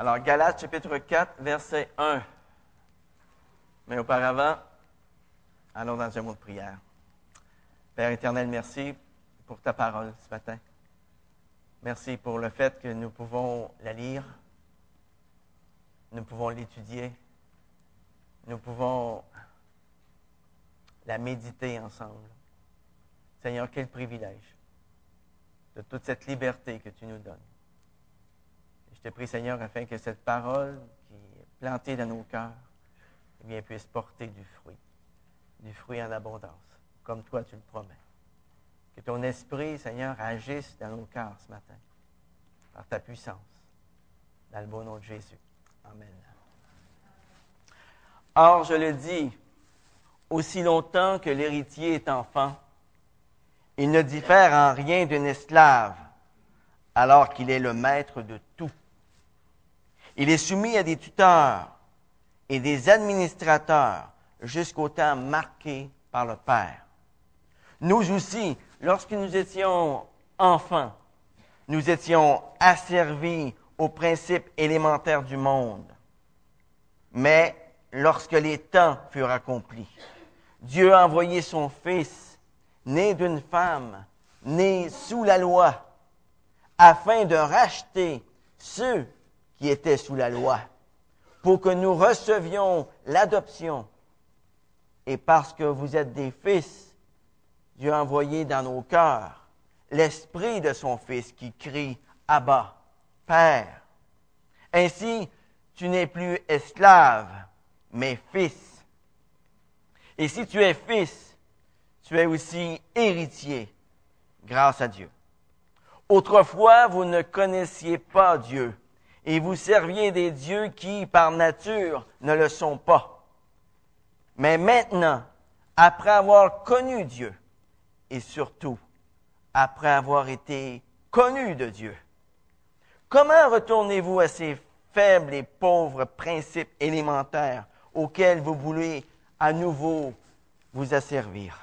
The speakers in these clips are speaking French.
Alors, Galates chapitre 4, verset 1. Mais auparavant, allons dans un mot de prière. Père éternel, merci pour ta parole ce matin. Merci pour le fait que nous pouvons la lire, nous pouvons l'étudier, nous pouvons la méditer ensemble. Seigneur, quel privilège de toute cette liberté que tu nous donnes. Je te prie, Seigneur, afin que cette parole qui est plantée dans nos cœurs eh bien, puisse porter du fruit, du fruit en abondance, comme toi tu le promets. Que ton esprit, Seigneur, agisse dans nos cœurs ce matin, par ta puissance, dans le beau nom de Jésus. Amen. Or, je le dis, aussi longtemps que l'héritier est enfant, il ne diffère en rien d'un esclave, alors qu'il est le maître de tout. Il est soumis à des tuteurs et des administrateurs jusqu'au temps marqué par le Père. Nous aussi, lorsque nous étions enfants, nous étions asservis aux principes élémentaires du monde. Mais lorsque les temps furent accomplis, Dieu a envoyé son Fils né d'une femme, né sous la loi, afin de racheter ceux qui étaient sous la loi, pour que nous recevions l'adoption. Et parce que vous êtes des fils, Dieu a envoyé dans nos cœurs l'esprit de son Fils qui crie Abba, Père. Ainsi, tu n'es plus esclave, mais fils. Et si tu es fils, tu es aussi héritier grâce à Dieu. Autrefois, vous ne connaissiez pas Dieu et vous serviez des dieux qui, par nature, ne le sont pas. Mais maintenant, après avoir connu Dieu, et surtout après avoir été connu de Dieu, comment retournez-vous à ces faibles et pauvres principes élémentaires auxquels vous voulez à nouveau vous asservir?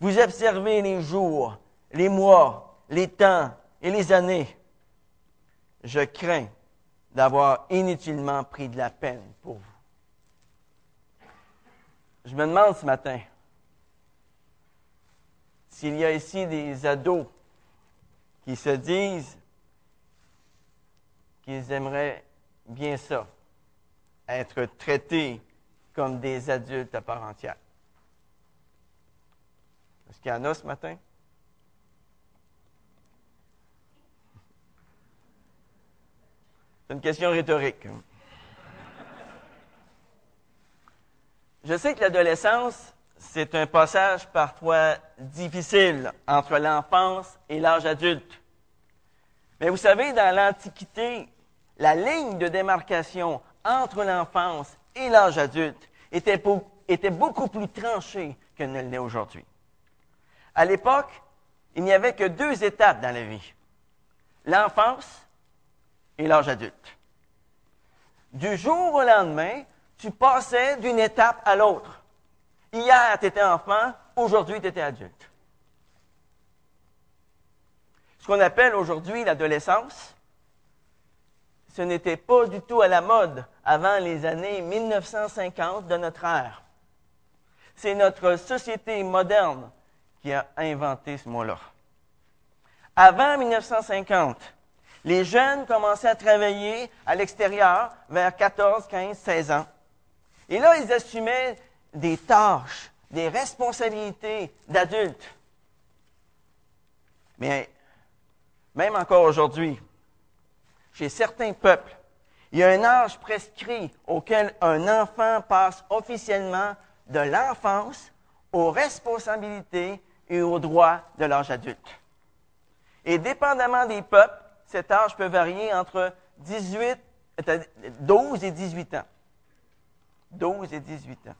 Vous observez les jours, les mois, les temps et les années. Je crains d'avoir inutilement pris de la peine pour vous. Je me demande ce matin s'il y a ici des ados qui se disent qu'ils aimeraient bien ça, être traités comme des adultes à part entière. Est-ce qu'il y en a ce matin? Une question rhétorique. Je sais que l'adolescence, c'est un passage parfois difficile entre l'enfance et l'âge adulte. Mais vous savez, dans l'Antiquité, la ligne de démarcation entre l'enfance et l'âge adulte était, beaucoup plus tranchée que ne l'est aujourd'hui. À l'époque, il n'y avait que deux étapes dans la vie. L'enfance et l'âge adulte. Du jour au lendemain, tu passais d'une étape à l'autre. Hier, tu étais enfant, aujourd'hui, tu étais adulte. Ce qu'on appelle aujourd'hui l'adolescence, ce n'était pas du tout à la mode avant les années 1950 de notre ère. C'est notre société moderne qui a inventé ce mot-là. Avant 1950, les jeunes commençaient à travailler à l'extérieur vers 14, 15, 16 ans. Et là, ils assumaient des tâches, des responsabilités d'adultes. Mais même encore aujourd'hui, chez certains peuples, il y a un âge prescrit auquel un enfant passe officiellement de l'enfance aux responsabilités et aux droits de l'âge adulte. Et dépendamment des peuples, cet âge peut varier entre 18, 12 et 18 ans. 12 et 18 ans.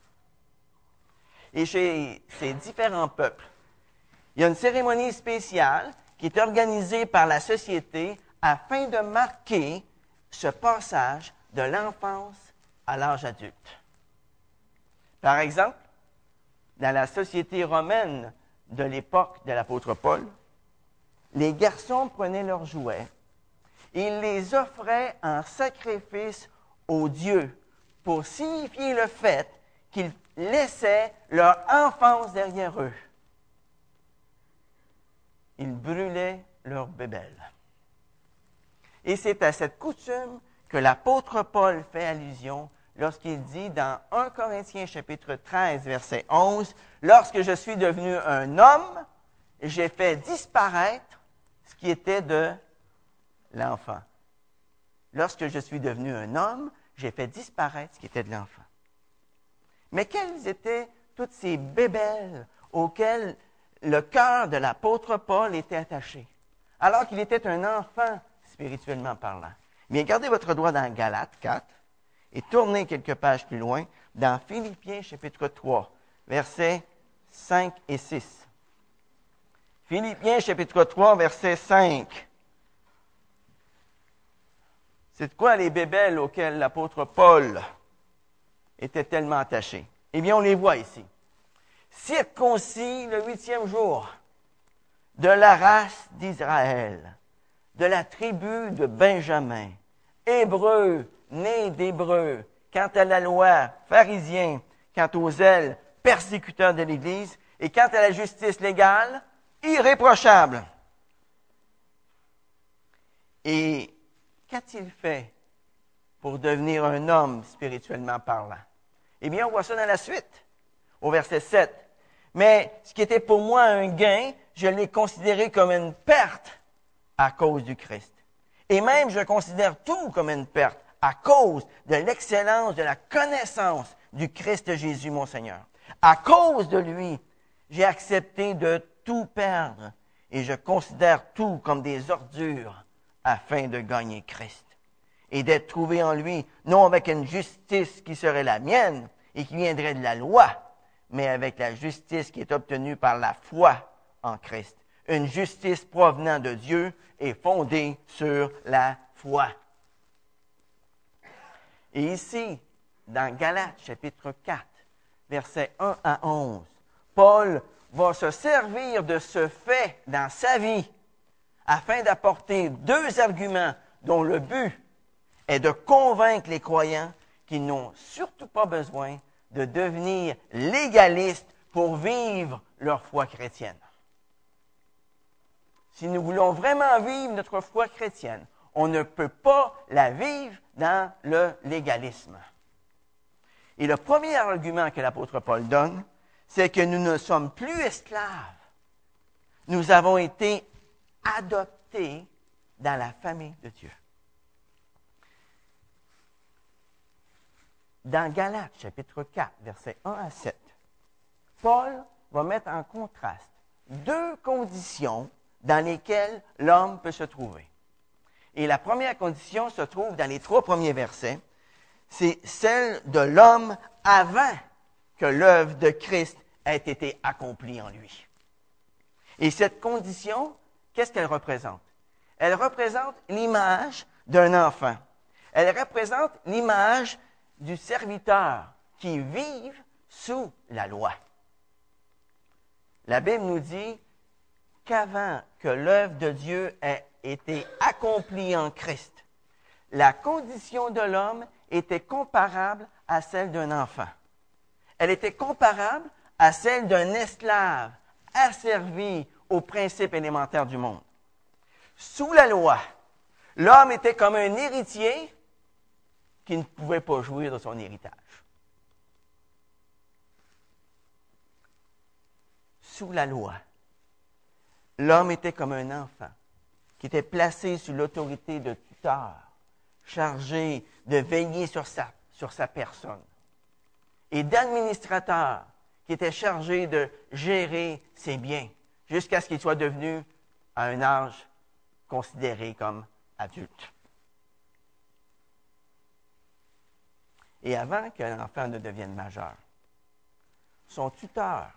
Et chez ces différents peuples, il y a une cérémonie spéciale qui est organisée par la société afin de marquer ce passage de l'enfance à l'âge adulte. Par exemple, dans la société romaine de l'époque de l'apôtre Paul, les garçons prenaient leurs jouets Il les offrait en sacrifice aux dieux pour signifier le fait qu'ils laissaient leur enfance derrière eux. Ils brûlaient leurs bébelles. Et c'est à cette coutume que l'apôtre Paul fait allusion lorsqu'il dit dans 1 Corinthiens chapitre 13 verset 11, Lorsque je suis devenu un homme, j'ai fait disparaître ce qui était de l'enfant. Lorsque je suis devenu un homme, j'ai fait disparaître ce qui était de l'enfant. Mais quelles étaient toutes ces bébelles auxquelles le cœur de l'apôtre Paul était attaché, alors qu'il était un enfant spirituellement parlant? Mais gardez votre doigt dans Galates 4 et tournez quelques pages plus loin dans Philippiens chapitre 3, versets 5 et 6. Philippiens chapitre 3, verset 5. C'est quoi les bébelles auxquelles l'apôtre Paul était tellement attaché? Eh bien, on les voit ici. Circoncis le huitième jour de la race d'Israël, de la tribu de Benjamin, hébreu, né d'hébreu, quant à la loi, pharisien, quant aux ailes, persécuteur de l'Église, et quant à la justice légale, irréprochable. Et qu'a-t-il fait pour devenir un homme spirituellement parlant? Eh bien, on voit ça dans la suite, au verset 7. Mais ce qui était pour moi un gain, je l'ai considéré comme une perte à cause du Christ. Et même, je considère tout comme une perte à cause de l'excellence de la connaissance du Christ Jésus, mon Seigneur. À cause de lui, j'ai accepté de tout perdre et je considère tout comme des ordures afin de gagner Christ et d'être trouvé en lui, non avec une justice qui serait la mienne et qui viendrait de la loi, mais avec la justice qui est obtenue par la foi en Christ. Une justice provenant de Dieu et fondée sur la foi. Et ici, dans Galates chapitre 4, versets 1 à 11, Paul va se servir de ce fait dans sa vie afin d'apporter deux arguments dont le but est de convaincre les croyants qu'ils n'ont surtout pas besoin de devenir légalistes pour vivre leur foi chrétienne. Si nous voulons vraiment vivre notre foi chrétienne, on ne peut pas la vivre dans le légalisme. Et le premier argument que l'apôtre Paul donne, c'est que nous ne sommes plus esclaves. Nous avons été adoptés dans la famille de Dieu. Dans Galates chapitre 4, versets 1 à 7, Paul va mettre en contraste deux conditions dans lesquelles l'homme peut se trouver. Et la première condition se trouve dans les trois premiers versets. C'est celle de l'homme avant que l'œuvre de Christ ait été accomplie en lui. Et cette condition, qu'est-ce qu'elle représente? Elle représente l'image d'un enfant. Elle représente l'image du serviteur qui vit sous la loi. La Bible nous dit qu'avant que l'œuvre de Dieu ait été accomplie en Christ, la condition de l'homme était comparable à celle d'un enfant. Elle était comparable à celle d'un esclave asservi aux principes élémentaires du monde. Sous la loi, l'homme était comme un héritier qui ne pouvait pas jouir de son héritage. Sous la loi, l'homme était comme un enfant qui était placé sous l'autorité de tuteur, chargé de veiller sur sa, sur sa personne, et d'administrateur qui était chargé de gérer ses biens jusqu'à ce qu'il soit devenu à un âge considéré comme adulte. Et avant qu'un enfant ne devienne majeur, son tuteur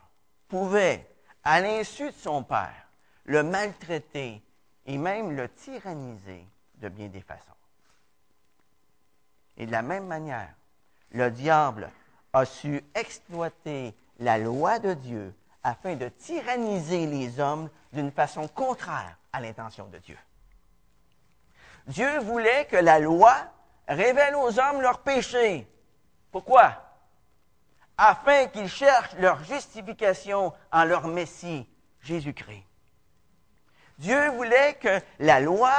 pouvait, à l'insu de son père, le maltraiter et même le tyranniser de bien des façons. Et de la même manière, le diable a su exploiter la loi de Dieu afin de tyranniser les hommes d'une façon contraire à l'intention de Dieu. Dieu voulait que la loi révèle aux hommes leurs péchés. Pourquoi? Afin qu'ils cherchent leur justification en leur Messie, Jésus-Christ. Dieu voulait que la loi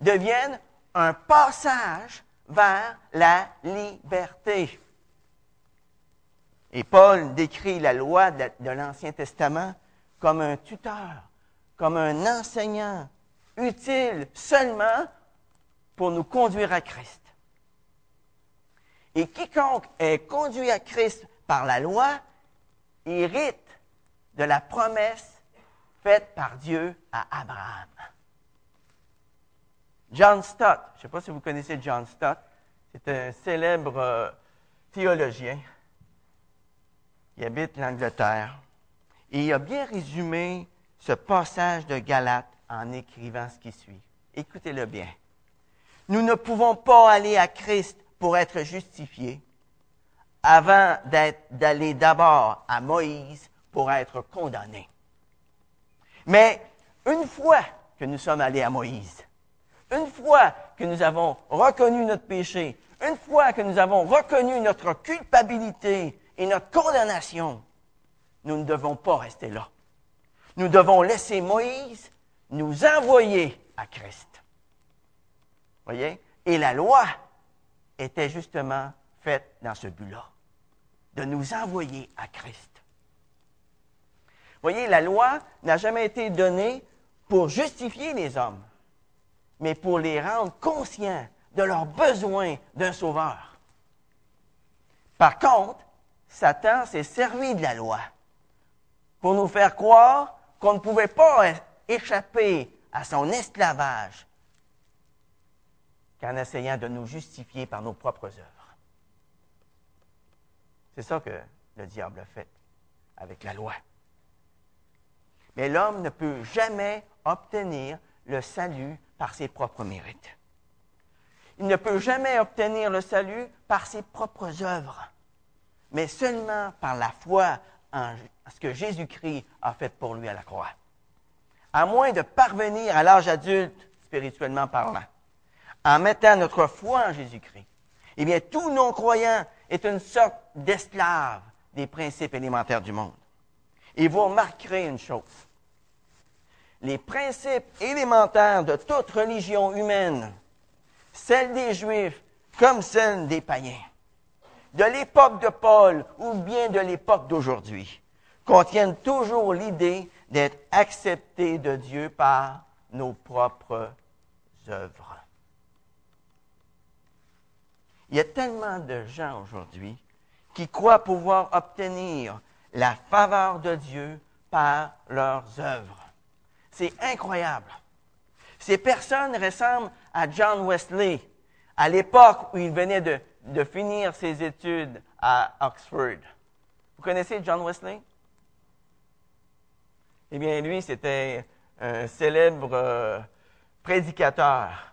devienne un passage vers la liberté. Et Paul décrit la loi de l'Ancien Testament comme un tuteur, comme un enseignant utile seulement pour nous conduire à Christ. Et quiconque est conduit à Christ par la loi hérite de la promesse faite par Dieu à Abraham. John Stott, je ne sais pas si vous connaissez John Stott, c'est un célèbre euh, théologien qui habite l'Angleterre. Et il a bien résumé ce passage de Galate en écrivant ce qui suit. Écoutez-le bien. Nous ne pouvons pas aller à Christ pour être justifiés avant d'aller d'abord à Moïse pour être condamnés. Mais une fois que nous sommes allés à Moïse, une fois que nous avons reconnu notre péché, une fois que nous avons reconnu notre culpabilité et notre condamnation, nous ne devons pas rester là. Nous devons laisser Moïse nous envoyer à Christ. Voyez? Et la loi était justement faite dans ce but-là, de nous envoyer à Christ. Voyez, la loi n'a jamais été donnée pour justifier les hommes, mais pour les rendre conscients de leur besoin d'un sauveur. Par contre, Satan s'est servi de la loi pour nous faire croire qu'on ne pouvait pas échapper à son esclavage qu'en essayant de nous justifier par nos propres œuvres. C'est ça que le diable a fait avec la loi. Mais l'homme ne peut jamais obtenir le salut par ses propres mérites. Il ne peut jamais obtenir le salut par ses propres œuvres, mais seulement par la foi en ce que Jésus-Christ a fait pour lui à la croix. À moins de parvenir à l'âge adulte, spirituellement parlant, en mettant notre foi en Jésus-Christ, eh bien, tout non-croyant est une sorte d'esclave des principes élémentaires du monde. Et vous remarquerez une chose. Les principes élémentaires de toute religion humaine, celle des Juifs comme celle des païens, de l'époque de Paul ou bien de l'époque d'aujourd'hui, contiennent toujours l'idée d'être acceptés de Dieu par nos propres œuvres. Il y a tellement de gens aujourd'hui qui croient pouvoir obtenir la faveur de Dieu par leurs œuvres. C'est incroyable. Ces personnes ressemblent à John Wesley, à l'époque où il venait de, de finir ses études à Oxford. Vous connaissez John Wesley? Eh bien, lui, c'était un célèbre euh, prédicateur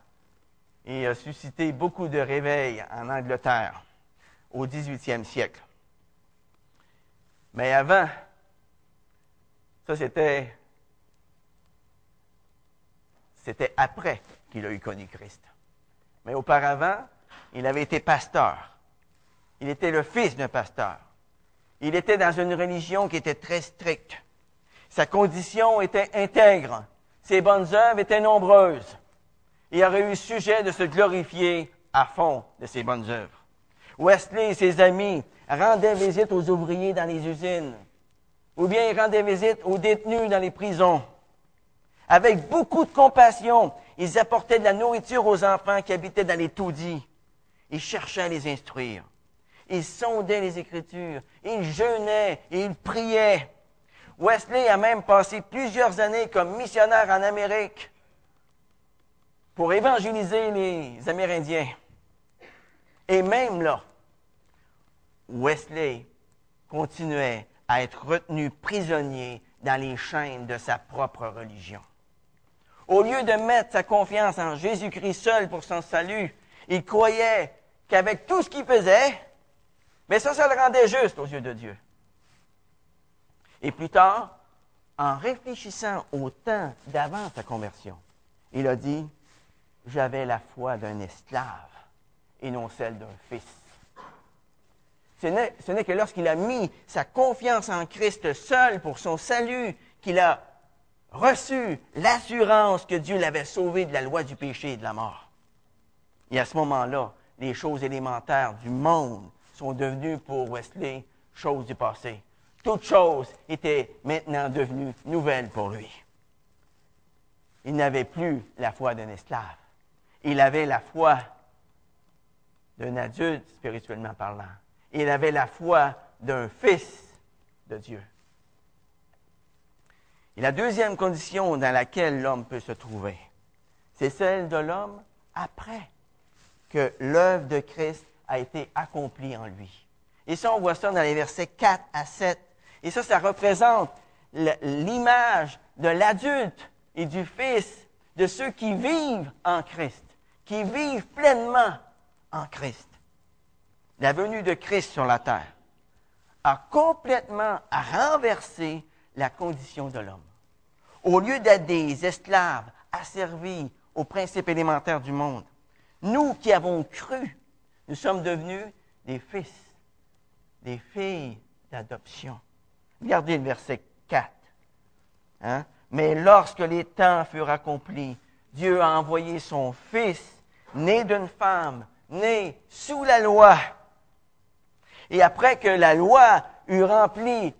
et a suscité beaucoup de réveils en Angleterre au 18e siècle. Mais avant, ça c'était c'était après qu'il a eu connu Christ. Mais auparavant, il avait été pasteur. Il était le fils d'un pasteur. Il était dans une religion qui était très stricte. Sa condition était intègre. Ses bonnes œuvres étaient nombreuses. Il aurait eu sujet de se glorifier à fond de ses bonnes œuvres. Wesley et ses amis rendaient visite aux ouvriers dans les usines, ou bien ils rendaient visite aux détenus dans les prisons. Avec beaucoup de compassion, ils apportaient de la nourriture aux enfants qui habitaient dans les taudis. Ils cherchaient à les instruire. Ils sondaient les Écritures. Ils jeûnaient et ils priaient. Wesley a même passé plusieurs années comme missionnaire en Amérique pour évangéliser les Amérindiens. Et même là, Wesley continuait à être retenu prisonnier dans les chaînes de sa propre religion. Au lieu de mettre sa confiance en Jésus-Christ seul pour son salut, il croyait qu'avec tout ce qu'il faisait, mais ça, ça le rendait juste aux yeux de Dieu. Et plus tard, en réfléchissant au temps d'avant sa conversion, il a dit, j'avais la foi d'un esclave et non celle d'un fils. Ce n'est que lorsqu'il a mis sa confiance en Christ seul pour son salut qu'il a reçu l'assurance que Dieu l'avait sauvé de la loi du péché et de la mort. Et à ce moment-là, les choses élémentaires du monde sont devenues pour Wesley choses du passé. Toutes choses étaient maintenant devenues nouvelles pour lui. Il n'avait plus la foi d'un esclave. Il avait la foi d'un adulte spirituellement parlant. Il avait la foi d'un fils de Dieu. Et la deuxième condition dans laquelle l'homme peut se trouver, c'est celle de l'homme après que l'œuvre de Christ a été accomplie en lui. Et ça, on voit ça dans les versets 4 à 7. Et ça, ça représente l'image de l'adulte et du fils, de ceux qui vivent en Christ, qui vivent pleinement en Christ. La venue de Christ sur la terre a complètement renversé la condition de l'homme. Au lieu d'être des esclaves asservis aux principes élémentaires du monde, nous qui avons cru, nous sommes devenus des fils, des filles d'adoption. Regardez le verset 4. Hein? Mais lorsque les temps furent accomplis, Dieu a envoyé son Fils, né d'une femme, né sous la loi. Et après que la loi eut rempli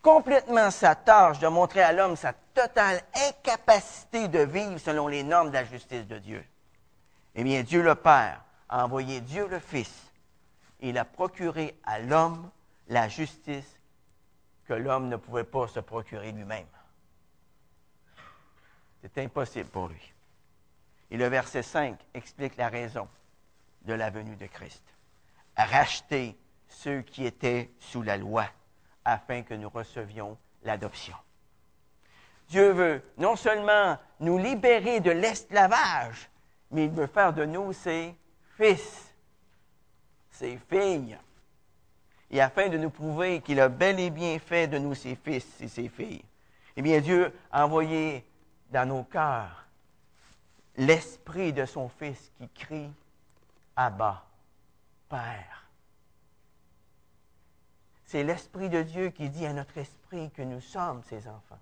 complètement sa tâche de montrer à l'homme sa totale incapacité de vivre selon les normes de la justice de Dieu. Eh bien, Dieu le Père a envoyé Dieu le Fils. Il a procuré à l'homme la justice que l'homme ne pouvait pas se procurer lui-même. C'est impossible pour lui. Et le verset 5 explique la raison de la venue de Christ. Racheter ceux qui étaient sous la loi afin que nous recevions l'adoption. Dieu veut non seulement nous libérer de l'esclavage, mais il veut faire de nous ses fils, ses filles. Et afin de nous prouver qu'il a bel et bien fait de nous ses fils et ses filles, eh bien Dieu a envoyé dans nos cœurs l'esprit de son Fils qui crie Abba, Père. C'est l'Esprit de Dieu qui dit à notre esprit que nous sommes ses enfants.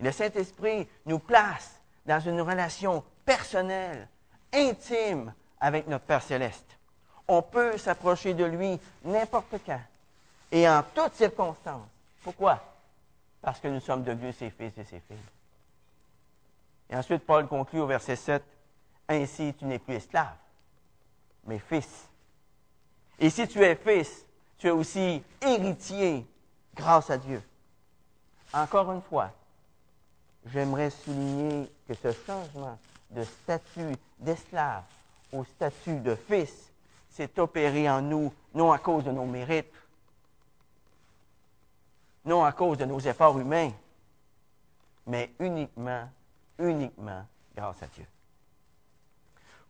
le Saint-Esprit nous place dans une relation personnelle, intime avec notre Père céleste. On peut s'approcher de lui n'importe quand et en toutes circonstances. Pourquoi? Parce que nous sommes devenus ses fils et ses filles. Et ensuite, Paul conclut au verset 7, Ainsi tu n'es plus esclave, mais fils. Et si tu es fils, tu es aussi héritier grâce à Dieu. Encore une fois, j'aimerais souligner que ce changement de statut d'esclave au statut de fils s'est opéré en nous, non à cause de nos mérites, non à cause de nos efforts humains, mais uniquement, uniquement grâce à Dieu.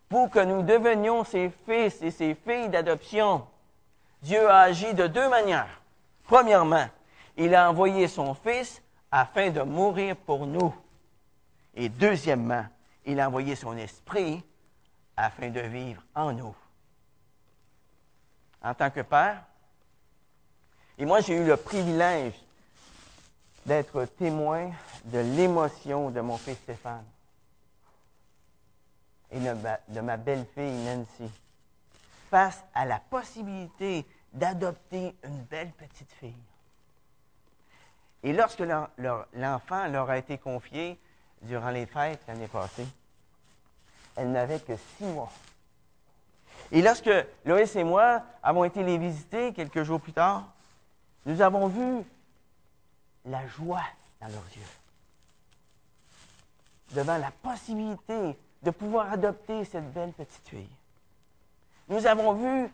Pour que nous devenions ses fils et ses filles d'adoption, Dieu a agi de deux manières. Premièrement, il a envoyé son Fils afin de mourir pour nous. Et deuxièmement, il a envoyé son Esprit afin de vivre en nous. En tant que père, et moi j'ai eu le privilège d'être témoin de l'émotion de mon fils Stéphane et de ma belle-fille Nancy face à la possibilité d'adopter une belle petite fille. Et lorsque l'enfant leur a été confié durant les fêtes l'année passée, elle n'avait que six mois. Et lorsque Loïs et moi avons été les visiter quelques jours plus tard, nous avons vu la joie dans leurs yeux devant la possibilité de pouvoir adopter cette belle petite fille. Nous avons vu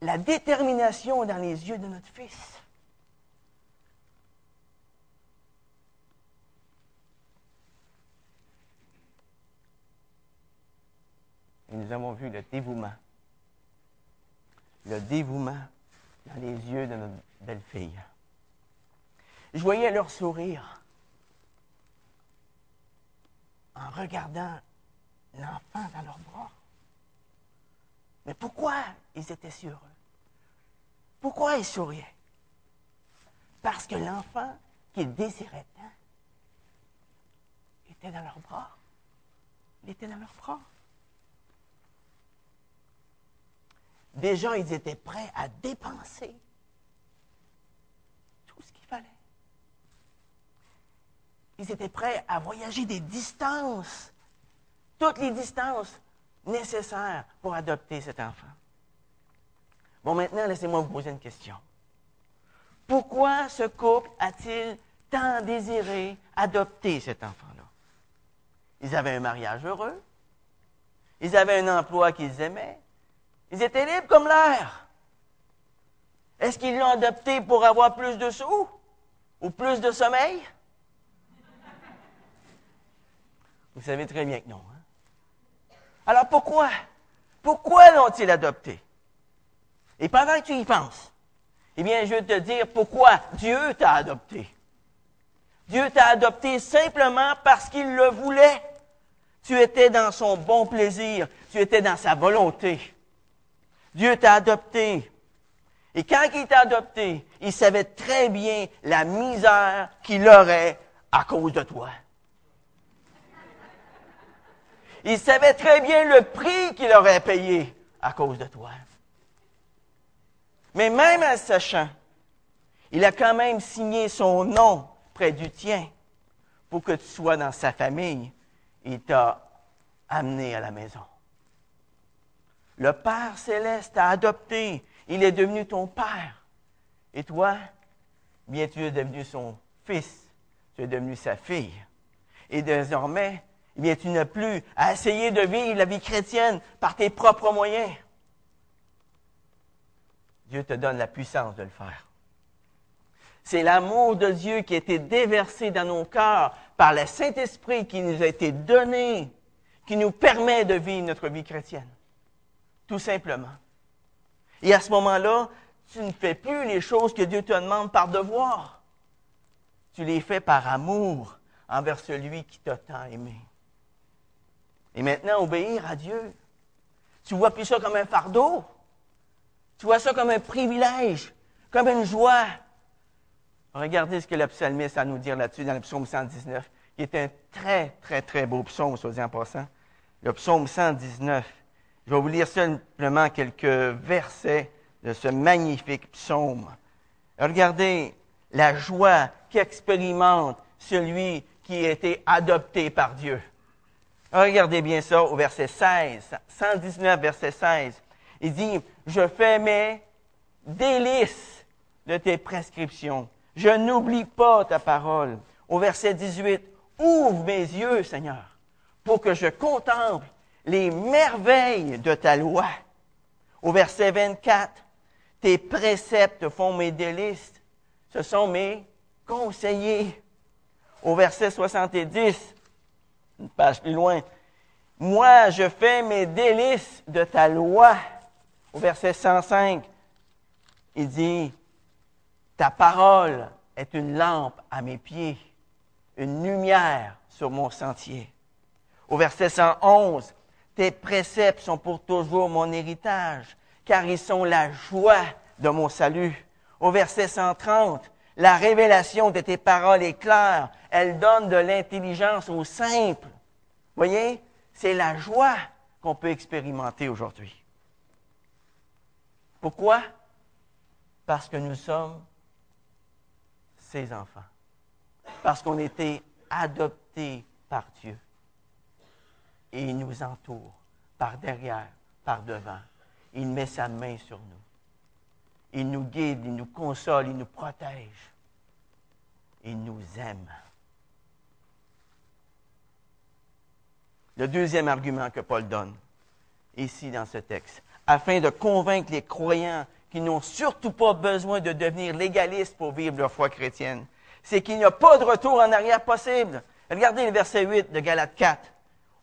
la détermination dans les yeux de notre Fils. Et nous avons vu le dévouement. Le dévouement dans les yeux de notre belle-fille. Je voyais leur sourire en regardant l'enfant dans leurs bras. Mais pourquoi ils étaient si heureux? Pourquoi ils souriaient? Parce que l'enfant qu'ils désiraient était dans leurs bras. Il était dans leurs bras. Déjà, ils étaient prêts à dépenser tout ce qu'il fallait. Ils étaient prêts à voyager des distances, toutes les distances nécessaires pour adopter cet enfant. Bon, maintenant, laissez-moi vous poser une question. Pourquoi ce couple a-t-il tant désiré adopter cet enfant-là? Ils avaient un mariage heureux. Ils avaient un emploi qu'ils aimaient. Ils étaient libres comme l'air. Est-ce qu'ils l'ont adopté pour avoir plus de sous ou plus de sommeil? Vous savez très bien que non. Hein? Alors pourquoi? Pourquoi l'ont-ils adopté? Et pendant que tu y penses, eh bien, je vais te dire pourquoi Dieu t'a adopté. Dieu t'a adopté simplement parce qu'il le voulait. Tu étais dans son bon plaisir, tu étais dans sa volonté. Dieu t'a adopté. Et quand il t'a adopté, il savait très bien la misère qu'il aurait à cause de toi. Il savait très bien le prix qu'il aurait payé à cause de toi. Mais même en sachant, il a quand même signé son nom près du tien pour que tu sois dans sa famille. Il t'a amené à la maison. Le Père céleste t'a adopté. Il est devenu ton Père. Et toi, bien tu es devenu son fils. Tu es devenu sa fille. Et désormais, bien tu n'as plus à essayer de vivre la vie chrétienne par tes propres moyens. Dieu te donne la puissance de le faire. C'est l'amour de Dieu qui a été déversé dans nos cœurs par le Saint-Esprit qui nous a été donné, qui nous permet de vivre notre vie chrétienne. Tout simplement. Et à ce moment-là, tu ne fais plus les choses que Dieu te demande par devoir. Tu les fais par amour envers celui qui t'a tant aimé. Et maintenant, obéir à Dieu. Tu vois plus ça comme un fardeau. Tu vois ça comme un privilège, comme une joie. Regardez ce que le psalmiste a à nous dire là-dessus dans le psaume 119, qui est un très, très, très beau psaume, soit dit en passant. Le psaume 119. Je vais vous lire simplement quelques versets de ce magnifique psaume. Regardez la joie qu'expérimente celui qui a été adopté par Dieu. Regardez bien ça au verset 16, 119, verset 16. Il dit, je fais mes délices de tes prescriptions. Je n'oublie pas ta parole. Au verset 18, ouvre mes yeux, Seigneur, pour que je contemple les merveilles de ta loi. Au verset 24, tes préceptes font mes délices. Ce sont mes conseillers. Au verset 70, une page plus loin, moi je fais mes délices de ta loi au verset 105, il dit, Ta parole est une lampe à mes pieds, une lumière sur mon sentier. Au verset 111, Tes préceptes sont pour toujours mon héritage, car ils sont la joie de mon salut. Au verset 130, la révélation de tes paroles est claire, elle donne de l'intelligence aux simples. Voyez, c'est la joie qu'on peut expérimenter aujourd'hui. Pourquoi? Parce que nous sommes ses enfants. Parce qu'on été adoptés par Dieu. Et il nous entoure par derrière, par devant. Il met sa main sur nous. Il nous guide, il nous console, il nous protège. Il nous aime. Le deuxième argument que Paul donne, ici dans ce texte, afin de convaincre les croyants qui n'ont surtout pas besoin de devenir légalistes pour vivre leur foi chrétienne. C'est qu'il n'y a pas de retour en arrière possible. Regardez le verset 8 de Galates 4.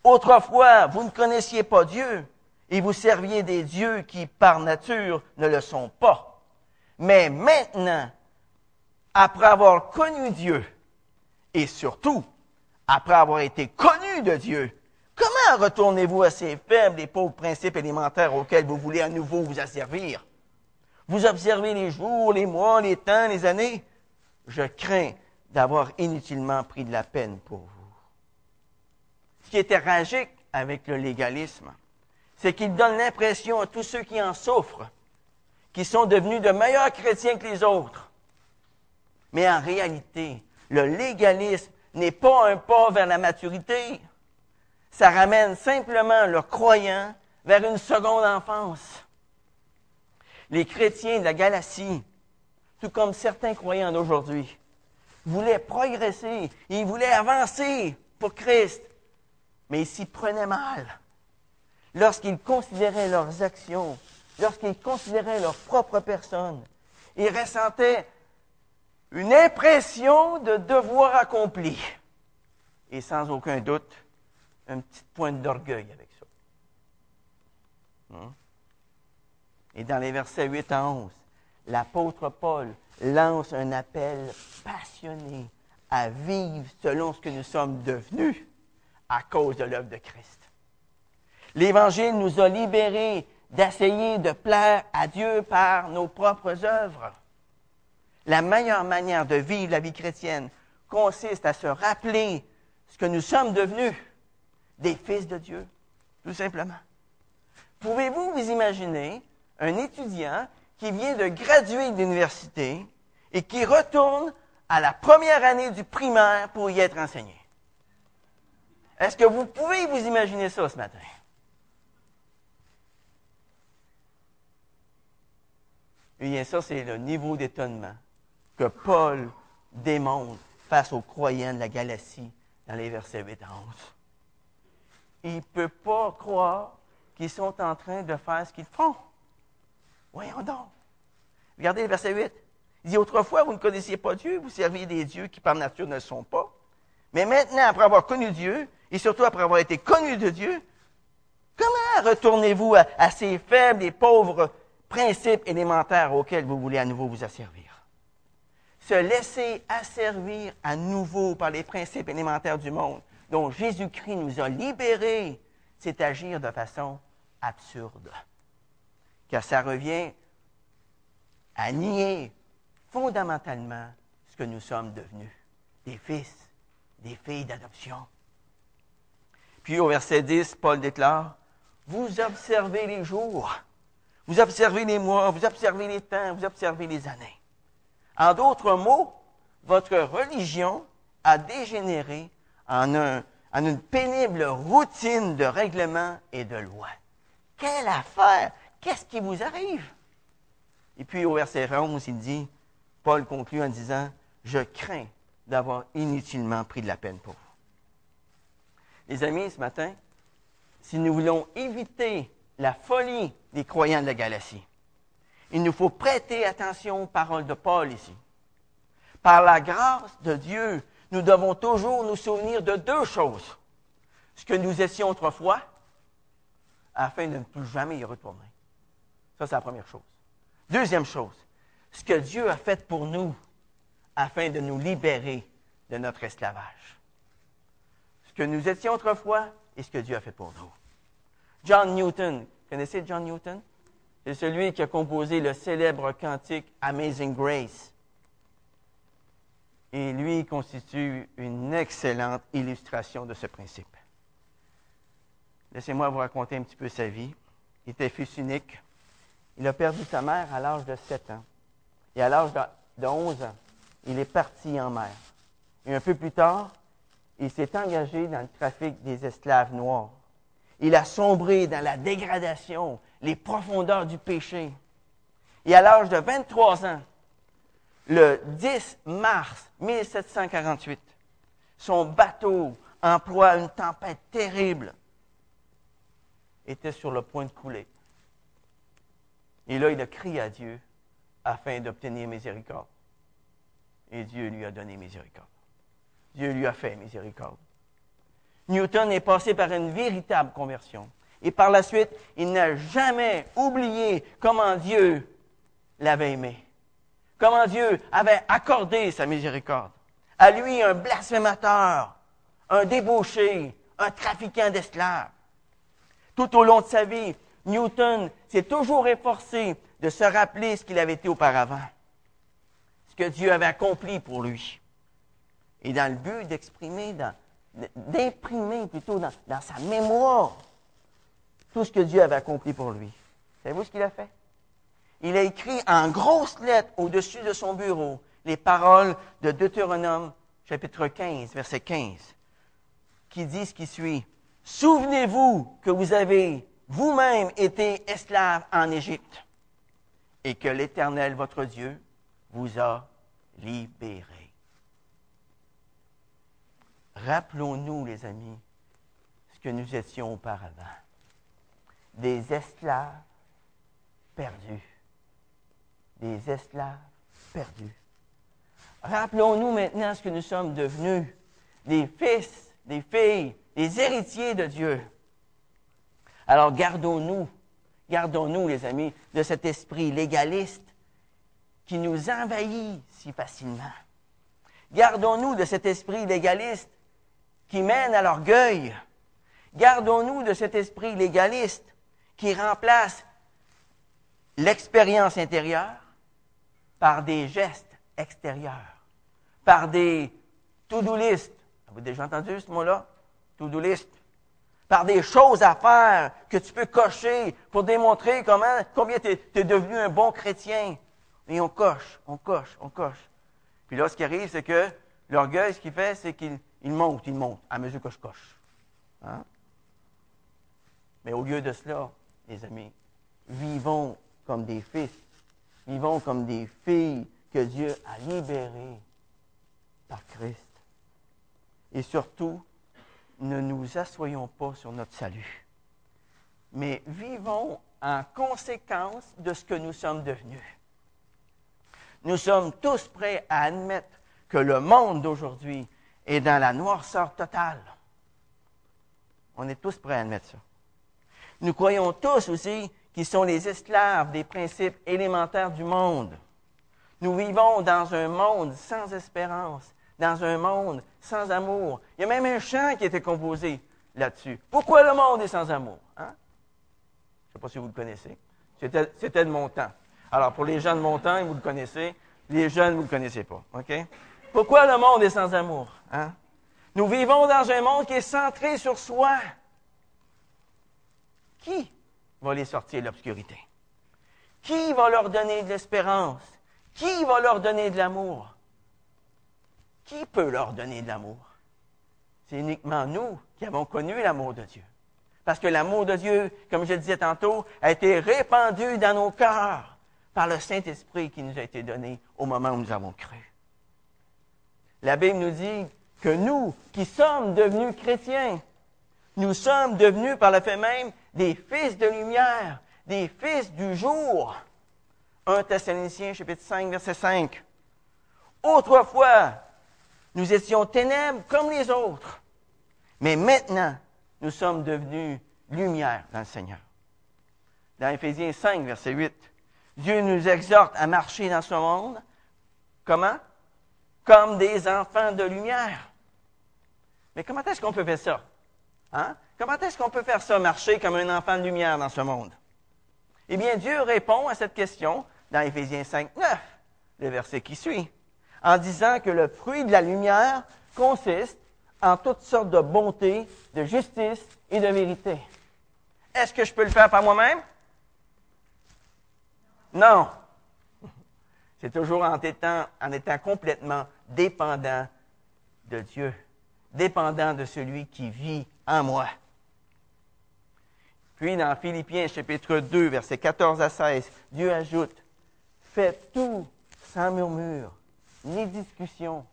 Autrefois, vous ne connaissiez pas Dieu et vous serviez des dieux qui, par nature, ne le sont pas. Mais maintenant, après avoir connu Dieu, et surtout, après avoir été connu de Dieu, Comment retournez-vous à ces faibles et pauvres principes élémentaires auxquels vous voulez à nouveau vous asservir? Vous observez les jours, les mois, les temps, les années? Je crains d'avoir inutilement pris de la peine pour vous. Ce qui est tragique avec le légalisme, c'est qu'il donne l'impression à tous ceux qui en souffrent qu'ils sont devenus de meilleurs chrétiens que les autres. Mais en réalité, le légalisme n'est pas un pas vers la maturité. Ça ramène simplement le croyant vers une seconde enfance. Les chrétiens de la Galatie, tout comme certains croyants d'aujourd'hui, voulaient progresser, ils voulaient avancer pour Christ, mais ils s'y prenaient mal. Lorsqu'ils considéraient leurs actions, lorsqu'ils considéraient leur propre personne, ils ressentaient une impression de devoir accompli. Et sans aucun doute, un petit point d'orgueil avec ça. Hein? Et dans les versets 8 à 11, l'apôtre Paul lance un appel passionné à vivre selon ce que nous sommes devenus à cause de l'œuvre de Christ. L'Évangile nous a libérés d'essayer de plaire à Dieu par nos propres œuvres. La meilleure manière de vivre la vie chrétienne consiste à se rappeler ce que nous sommes devenus, des fils de Dieu, tout simplement. Pouvez-vous vous imaginer un étudiant qui vient de graduer d'université et qui retourne à la première année du primaire pour y être enseigné? Est-ce que vous pouvez vous imaginer ça ce matin? Eh bien, ça, c'est le niveau d'étonnement que Paul démontre face aux croyants de la Galatie dans les versets 8 à 11. Il ne peut pas croire qu'ils sont en train de faire ce qu'ils font. Voyons donc. Regardez le verset 8. Il dit, autrefois, vous ne connaissiez pas Dieu, vous serviez des dieux qui par nature ne le sont pas. Mais maintenant, après avoir connu Dieu, et surtout après avoir été connu de Dieu, comment retournez-vous à, à ces faibles et pauvres principes élémentaires auxquels vous voulez à nouveau vous asservir? se laisser asservir à nouveau par les principes élémentaires du monde dont Jésus-Christ nous a libérés, c'est agir de façon absurde. Car ça revient à nier fondamentalement ce que nous sommes devenus, des fils, des filles d'adoption. Puis au verset 10, Paul déclare, Vous observez les jours, vous observez les mois, vous observez les temps, vous observez les années. En d'autres mots, votre religion a dégénéré en, une pénible routine de règlements et de lois. Quelle affaire! Qu'est-ce qui vous arrive? Et puis au verset 11, il dit, Paul conclut en disant, Je crains d'avoir inutilement pris de la peine pour vous. Les amis, ce matin, si nous voulons éviter la folie des croyants de la Galatie, il nous faut prêter attention aux paroles de Paul ici. Par la grâce de Dieu, nous devons toujours nous souvenir de deux choses. Ce que nous étions autrefois, afin de ne plus jamais y retourner. Ça, c'est la première chose. Deuxième chose, ce que Dieu a fait pour nous, afin de nous libérer de notre esclavage. Que nous étions autrefois et ce que Dieu a fait pour nous. John Newton, connaissez John Newton? C'est celui qui a composé le célèbre cantique Amazing Grace. Et lui constitue une excellente illustration de ce principe. Laissez-moi vous raconter un petit peu sa vie. Il était fils unique. Il a perdu sa mère à l'âge de 7 ans. Et à l'âge de 11 ans, il est parti en mer. Et un peu plus tard, il s'est engagé dans le trafic des esclaves noirs. Il a sombré dans la dégradation les profondeurs du péché. Et à l'âge de 23 ans, le 10 mars 1748, son bateau, emploie une tempête terrible, était sur le point de couler. Et là, il a crié à Dieu afin d'obtenir miséricorde. Et Dieu lui a donné miséricorde. Dieu lui a fait miséricorde. Newton est passé par une véritable conversion. Et par la suite, il n'a jamais oublié comment Dieu l'avait aimé, comment Dieu avait accordé sa miséricorde. À lui, un blasphémateur, un débauché, un trafiquant d'esclaves. Tout au long de sa vie, Newton s'est toujours efforcé de se rappeler ce qu'il avait été auparavant, ce que Dieu avait accompli pour lui. Et dans le but d'exprimer, d'imprimer plutôt dans, sa mémoire tout ce que Dieu avait accompli pour lui. Savez-vous ce qu'il a fait? Il a écrit en grosses lettres au-dessus de son bureau les paroles de Deutéronome chapitre 15, verset 15, qui dit ce qui suit. Souvenez-vous que vous avez vous-même été esclave en Égypte et que l'Éternel, votre Dieu, vous a libéré. Rappelons-nous, les amis, ce que nous étions auparavant. Des esclaves perdus. Des esclaves perdus. Rappelons-nous maintenant ce que nous sommes devenus. Des fils, des filles, des héritiers de Dieu. Alors gardons-nous, gardons-nous, les amis, de cet esprit légaliste qui nous envahit si facilement. Gardons-nous de cet esprit légaliste qui mène à l'orgueil. Gardons-nous de cet esprit légaliste qui remplace l'expérience intérieure par des gestes extérieurs, par des to-do list. Vous déjà entendu ce mot-là? To-do list par des choses à faire que tu peux cocher pour démontrer combien tu es, devenu un bon chrétien. Et on coche, on coche, on coche. Puis là, ce qui arrive, c'est que l'orgueil, ce qu'il fait, c'est qu'il monte, il monte, à mesure que je coche. Hein? Mais au lieu de cela, les amis, vivons comme des fils, vivons comme des filles que Dieu a libérées par Christ. Et surtout, ne nous assoyons pas sur notre salut, mais vivons en conséquence de ce que nous sommes devenus. Nous sommes tous prêts à admettre que le monde d'aujourd'hui est dans la noirceur totale. On est tous prêts à admettre ça. Nous croyons tous aussi qu'ils sont les esclaves des principes élémentaires du monde. Nous vivons dans un monde sans espérance, dans un monde sans amour. Il y a même un chant qui était composé là-dessus. Pourquoi le monde est sans amour? Hein? Je ne sais pas si vous le connaissez. C'était de mon temps. Alors, pour les gens de mon temps, vous le connaissez. Les jeunes, vous ne le connaissez pas. Pourquoi le monde est sans amour? Hein? Nous vivons dans un monde qui est centré sur soi. Qui va les sortir de l'obscurité? Qui va leur donner de l'espérance? Qui va leur donner de l'amour? Qui peut leur donner de l'amour? C'est uniquement nous qui avons connu l'amour de Dieu. Parce que l'amour de Dieu, comme je le disais tantôt, a été répandu dans nos cœurs par le Saint-Esprit qui nous a été donné au moment où nous avons cru. La Bible nous dit que nous, qui sommes devenus chrétiens, nous sommes devenus par le fait même des fils de lumière, des fils du jour. 1 Thessaloniciens chapitre 5 verset 5. Autrefois, nous étions ténèbres comme les autres. Mais maintenant, nous sommes devenus lumière dans le Seigneur. Dans Éphésiens 5, verset 8, Dieu nous exhorte à marcher dans ce monde. Comment? Comme des enfants de lumière. Mais comment est-ce qu'on peut faire ça? Hein? Comment est-ce qu'on peut faire ça, marcher comme un enfant de lumière dans ce monde? Eh bien, Dieu répond à cette question dans Éphésiens 5, 9, le verset qui suit en disant que le fruit de la lumière consiste en toutes sortes de bonté, de justice et de vérité. Est-ce que je peux le faire par moi-même? Non. C'est toujours en étant, en étant complètement dépendant de Dieu, dépendant de celui qui vit en moi. Puis dans Philippiens chapitre 2, versets 14 à 16, Dieu ajoute, Faites tout sans murmure ni discussion,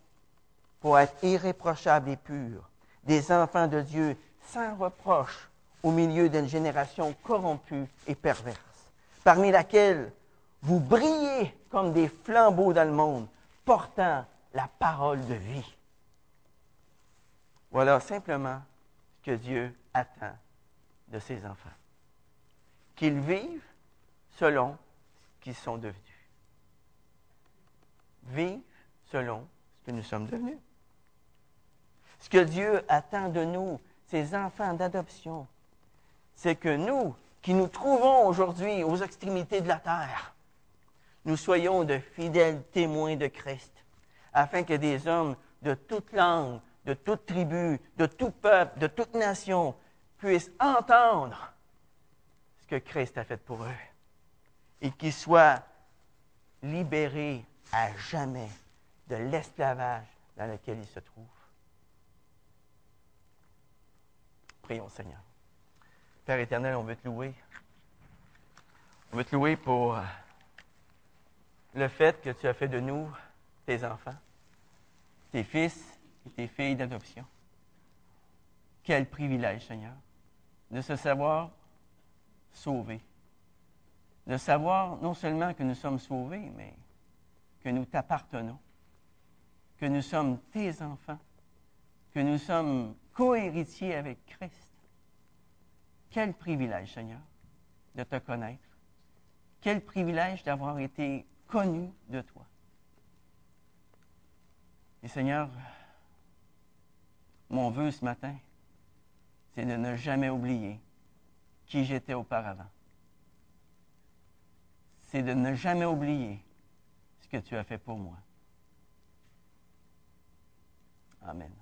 pour être irréprochables et purs, des enfants de Dieu sans reproche au milieu d'une génération corrompue et perverse, parmi laquelle vous brillez comme des flambeaux dans le monde, portant la parole de vie. Voilà simplement ce que Dieu attend de ses enfants. Qu'ils vivent selon ce qu'ils sont devenus. Vivent selon ce que nous sommes devenus. Ce que Dieu attend de nous, ses enfants d'adoption, c'est que nous, qui nous trouvons aujourd'hui aux extrémités de la terre, nous soyons de fidèles témoins de Christ, afin que des hommes de toute langue, de toute tribu, de tout peuple, de toute nation puissent entendre ce que Christ a fait pour eux et qu'ils soient libérés à jamais de l'esclavage dans lequel ils se trouvent. Prions, Seigneur. Père éternel, on veut te louer. On veut te louer pour le fait que tu as fait de nous tes enfants, tes fils tes filles d'adoption. Quel privilège, Seigneur, de se savoir sauvés. De savoir non seulement que nous sommes sauvés, mais que nous t'appartenons, que nous sommes tes enfants, que nous sommes co-héritiers avec Christ. Quel privilège, Seigneur, de te connaître. Quel privilège d'avoir été connu de toi. Et Seigneur, mon vœu ce matin, c'est de ne jamais oublier qui j'étais auparavant. C'est de ne jamais oublier ce que tu as fait pour moi. Amen.